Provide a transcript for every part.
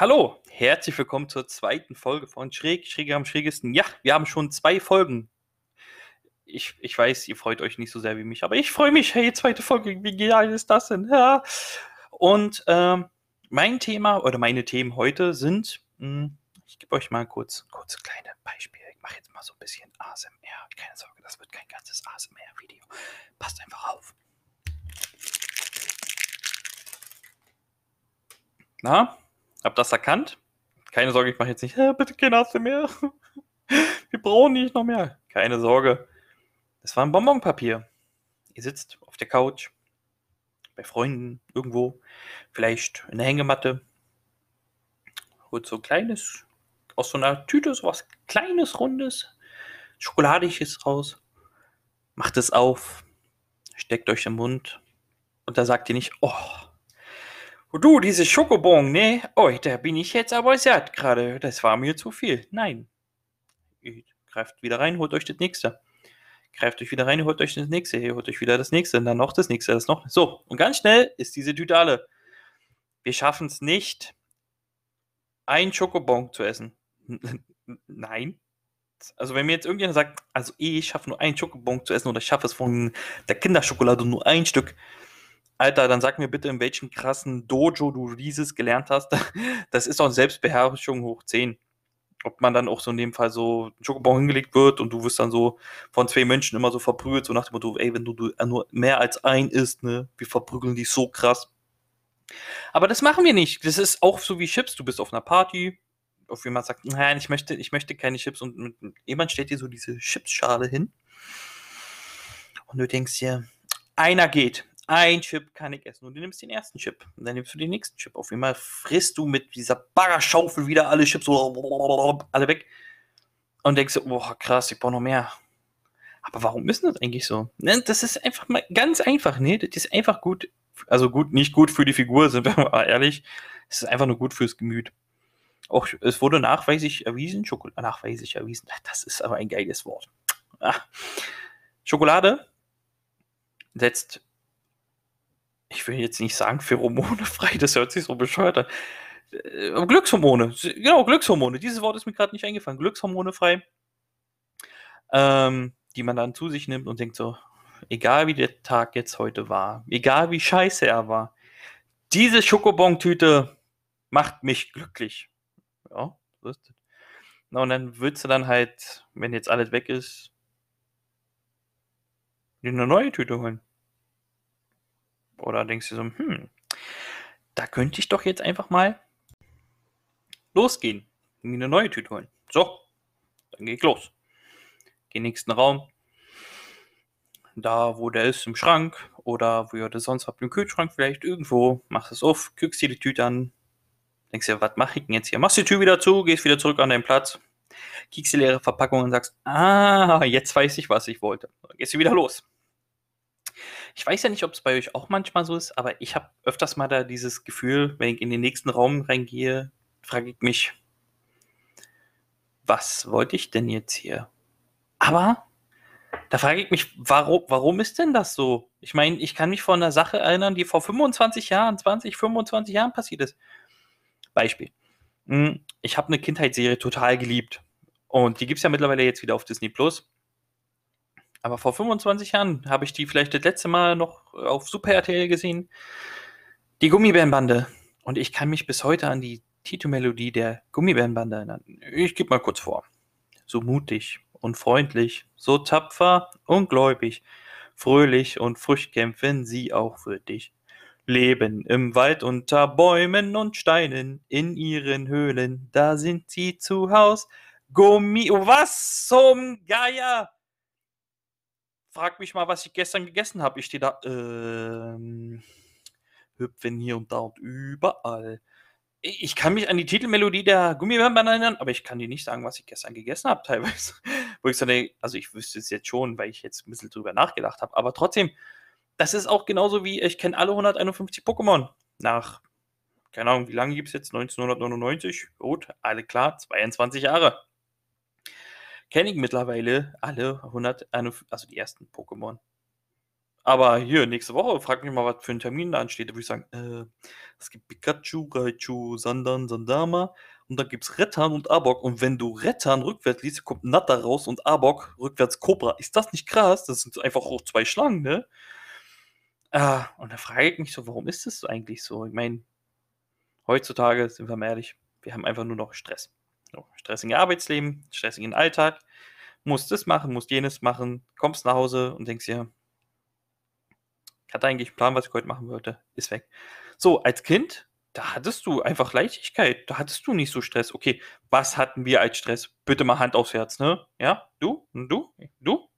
Hallo, herzlich willkommen zur zweiten Folge von Schräg, Schräge am schrägesten. Ja, wir haben schon zwei Folgen. Ich, ich weiß, ihr freut euch nicht so sehr wie mich, aber ich freue mich. Hey, zweite Folge, wie geil ist das denn? Ja. Und ähm, mein Thema oder meine Themen heute sind, mh, hm, ich gebe euch mal kurz, kurz kleine Beispiele. Ich mache jetzt mal so ein bisschen ASMR. Keine Sorge, das wird kein ganzes ASMR-Video. Passt einfach auf. Na, hab das erkannt? Keine Sorge, ich mache jetzt nicht, bitte kein ASMR. Wir brauchen nicht noch mehr. Keine Sorge. Das war ein Bonbonpapier. Ihr sitzt auf der Couch, bei Freunden, irgendwo, vielleicht in der Hängematte, holt so ein kleines, aus so einer Tüte so was kleines, rundes, schokoladiges raus, macht es auf, steckt euch im Mund und da sagt ihr nicht, oh, du, diese Schokobon, ne? Oh, da bin ich jetzt aber satt gerade. Das war mir zu viel. Nein. Greift wieder rein, holt euch das nächste. Greift euch wieder rein, holt euch das nächste. Ihr holt euch wieder das nächste. Und dann noch das nächste, das noch. So, und ganz schnell ist diese Tüte alle. Wir schaffen es nicht, ein Schokobon zu essen. Nein. Also wenn mir jetzt irgendjemand sagt, also ich schaffe nur einen Schokobon zu essen oder ich schaffe es von der Kinderschokolade nur ein Stück, Alter, dann sag mir bitte, in welchem krassen Dojo du dieses gelernt hast. Das ist doch Selbstbeherrschung hoch 10. Ob man dann auch so in dem Fall so ein Schokobon hingelegt wird und du wirst dann so von zwei Menschen immer so verprügelt, so nach dem Motto, ey, wenn du, du nur mehr als ein isst, ne, wir verprügeln dich so krass. Aber das machen wir nicht. Das ist auch so wie Chips. Du bist auf einer Party, auf jemand sagt, nein, ich möchte, ich möchte keine Chips und jemand stellt dir so diese Chipsschale hin und du denkst dir, einer geht, ein Chip kann ich essen. Und du nimmst den ersten Chip. Und dann nimmst du den nächsten Chip. Auf einmal frisst du mit dieser Baggerschaufel wieder alle Chips so alle weg. Und denkst du, boah, krass, ich brauche noch mehr. Aber warum ist das eigentlich so? Ne, das ist einfach mal ganz einfach, ne? Das ist einfach gut. Also gut, nicht gut für die Figur, sind wir mal ehrlich. Es ist einfach nur gut fürs Gemüt. Auch es wurde nachweislich erwiesen, Schokolade, nachweislich erwiesen, das ist aber ein geiles Wort. Ah. Schokolade setzt ich will jetzt nicht sagen Pheromone frei, das hört sich so bescheuert an. Äh, Glückshormone, genau, Glückshormone. Dieses Wort ist mir gerade nicht eingefallen. Glückshormone frei, ähm, die man dann zu sich nimmt und denkt so, egal wie der Tag jetzt heute war, egal wie scheiße er war, diese Schokobon-Tüte macht mich glücklich. Ja, so ist. Na, und dann würdest du dann halt, wenn jetzt alles weg ist, eine neue Tüte holen. Oder denkst du so, hm, da könnte ich doch jetzt einfach mal losgehen mir eine neue Tüte holen. So, dann gehe ich los. Geh nächsten Raum. Da, wo der ist, im Schrank oder wo ihr das sonst habt, im Kühlschrank vielleicht irgendwo. Machst es auf, guckst dir die Tüte an. Denkst dir, was mache ich denn jetzt hier? Machst die Tür wieder zu, gehst wieder zurück an deinen Platz. Kiekst die leere Verpackung und sagst, ah, jetzt weiß ich, was ich wollte. Dann gehst du wieder los. Ich weiß ja nicht, ob es bei euch auch manchmal so ist, aber ich habe öfters mal da dieses Gefühl, wenn ich in den nächsten Raum reingehe, frage ich mich, was wollte ich denn jetzt hier? Aber da frage ich mich, warum, warum ist denn das so? Ich meine, ich kann mich von einer Sache erinnern, die vor 25 Jahren, 20, 25 Jahren passiert ist. Beispiel. Hm, ich habe eine Kindheitsserie total geliebt. Und die gibt es ja mittlerweile jetzt wieder auf Disney Plus. Aber vor 25 Jahren habe ich die vielleicht das letzte Mal noch auf Super RTL gesehen. Die Gummibärenbande. Und ich kann mich bis heute an die Titelmelodie der Gummibärenbande erinnern. Ich gebe mal kurz vor. So mutig und freundlich, so tapfer und gläubig, fröhlich und frisch kämpfen sie auch für dich. Leben im Wald unter Bäumen und Steinen, in ihren Höhlen, da sind sie zu Haus. Gummi, was zum Geier! Frag mich mal, was ich gestern gegessen habe. Ich stehe da, ähm, hüpfen hier und da und überall. Ich kann mich an die Titelmelodie der Gummibären erinnern, aber ich kann dir nicht sagen, was ich gestern gegessen habe, teilweise. Wo ich so denke, also ich wüsste es jetzt schon, weil ich jetzt ein bisschen drüber nachgedacht habe, aber trotzdem, das ist auch genauso wie, ich kenne alle 151 Pokémon. Nach, keine Ahnung, wie lange gibt es jetzt? 1999? Gut, alle klar, 22 Jahre kenne ich mittlerweile alle 100, also die ersten Pokémon. Aber hier, nächste Woche, frag mich mal, was für ein Termin da ansteht. Da würde ich sagen, äh, es gibt Pikachu, Raichu, Sandan, Sandama und dann gibt es Rettan und Arbok. Und wenn du Rettan rückwärts liest, kommt Natta raus und Arbok rückwärts Cobra. Ist das nicht krass? Das sind einfach auch zwei Schlangen, ne? Ah, und da frage ich mich so, warum ist das so eigentlich so? Ich meine, heutzutage, sind wir mal ehrlich, wir haben einfach nur noch Stress. So, stressigen Arbeitsleben, stressigen Alltag, musst das machen, musst jenes machen, kommst nach Hause und denkst dir, ich hatte eigentlich einen Plan, was ich heute machen wollte, ist weg. So, als Kind, da hattest du einfach Leichtigkeit, da hattest du nicht so Stress. Okay, was hatten wir als Stress? Bitte mal Hand aufs Herz, ne? Ja, du? Du? Du?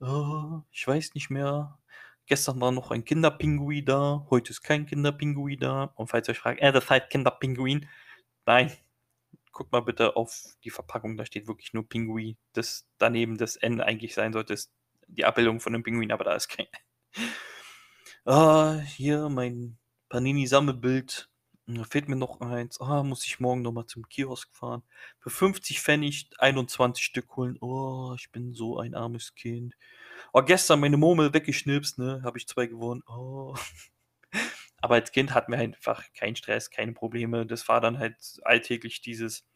Oh, ich weiß nicht mehr. Gestern war noch ein Kinderpinguin da, heute ist kein Kinderpinguin da. Und falls ihr euch fragt, äh, das heißt Kinderpinguin. Nein, guck mal bitte auf die Verpackung, da steht wirklich nur Pinguin. Das daneben das N eigentlich sein sollte, ist die Abbildung von einem Pinguin, aber da ist kein. Ah, hier mein Panini-Sammelbild. Da fehlt mir noch eins. Ah, muss ich morgen nochmal zum Kiosk fahren. Für 50 Pfennig 21 Stück holen. Oh, ich bin so ein armes Kind. Oh, gestern meine Murmel weggeschnipst, ne? Habe ich zwei gewonnen. Oh. Aber als Kind hatten wir einfach keinen Stress, keine Probleme. Das war dann halt alltäglich dieses.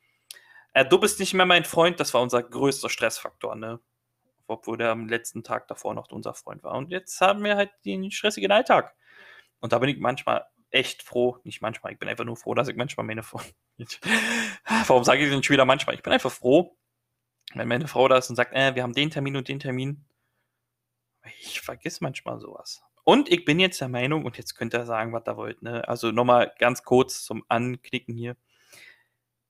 Äh, du bist nicht mehr mein Freund, das war unser größter Stressfaktor, ne? Obwohl der am letzten Tag davor noch unser Freund war. Und jetzt haben wir halt den stressigen Alltag. Und da bin ich manchmal echt froh, nicht manchmal, ich bin einfach nur froh, dass ich manchmal meine Frau. Warum sage ich denn schon wieder manchmal? Ich bin einfach froh, wenn meine Frau da ist und sagt, äh, wir haben den Termin und den Termin. Ich vergiss manchmal sowas. Und ich bin jetzt der Meinung, und jetzt könnt ihr sagen, was ihr wollt, ne? Also nochmal ganz kurz zum Anknicken hier.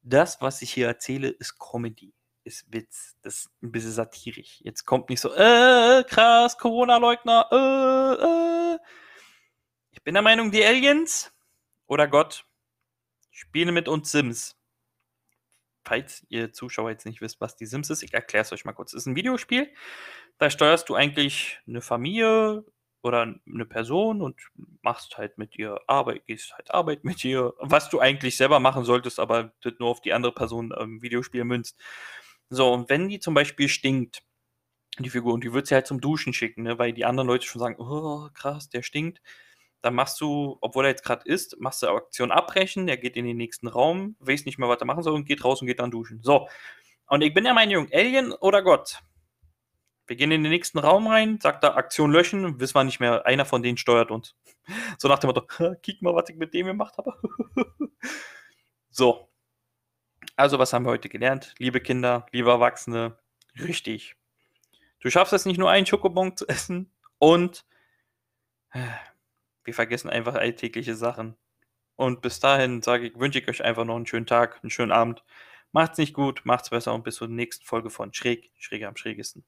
Das, was ich hier erzähle, ist Comedy, ist Witz, das ist ein bisschen satirisch. Jetzt kommt nicht so, äh, krass, Corona-Leugner, äh, äh. Ich bin der Meinung, die Aliens oder Gott spielen mit uns Sims. Falls ihr Zuschauer jetzt nicht wisst, was die Sims ist, ich erkläre es euch mal kurz. Es ist ein Videospiel, da steuerst du eigentlich eine Familie oder eine Person und machst halt mit ihr Arbeit, gehst halt Arbeit mit ihr, was du eigentlich selber machen solltest, aber das nur auf die andere Person im Videospiel münzt. So, und wenn die zum Beispiel stinkt, die Figur, und die wird sie halt zum Duschen schicken, ne, weil die anderen Leute schon sagen, oh, krass, der stinkt, dann machst du, obwohl er jetzt gerade ist, machst du Aktion abbrechen, er geht in den nächsten Raum, weiß nicht mehr, was er machen soll und geht raus und geht dann duschen. So, und ich bin ja mein Junge, Alien oder Gott? Wir gehen in den nächsten Raum rein, sagt er Aktion löschen, wissen wir nicht mehr, einer von denen steuert uns. So nach dem Motto, kick mal, was ich mit dem gemacht habe. so. Also, was haben wir heute gelernt? Liebe Kinder, liebe Erwachsene, richtig. Du schaffst es nicht nur einen Schokobon zu essen und äh, wir vergessen einfach alltägliche Sachen. Und bis dahin sage ich, wünsche ich euch einfach noch einen schönen Tag, einen schönen Abend. Macht's nicht gut, macht's besser und bis zur nächsten Folge von Schräg, Schräger am schrägesten.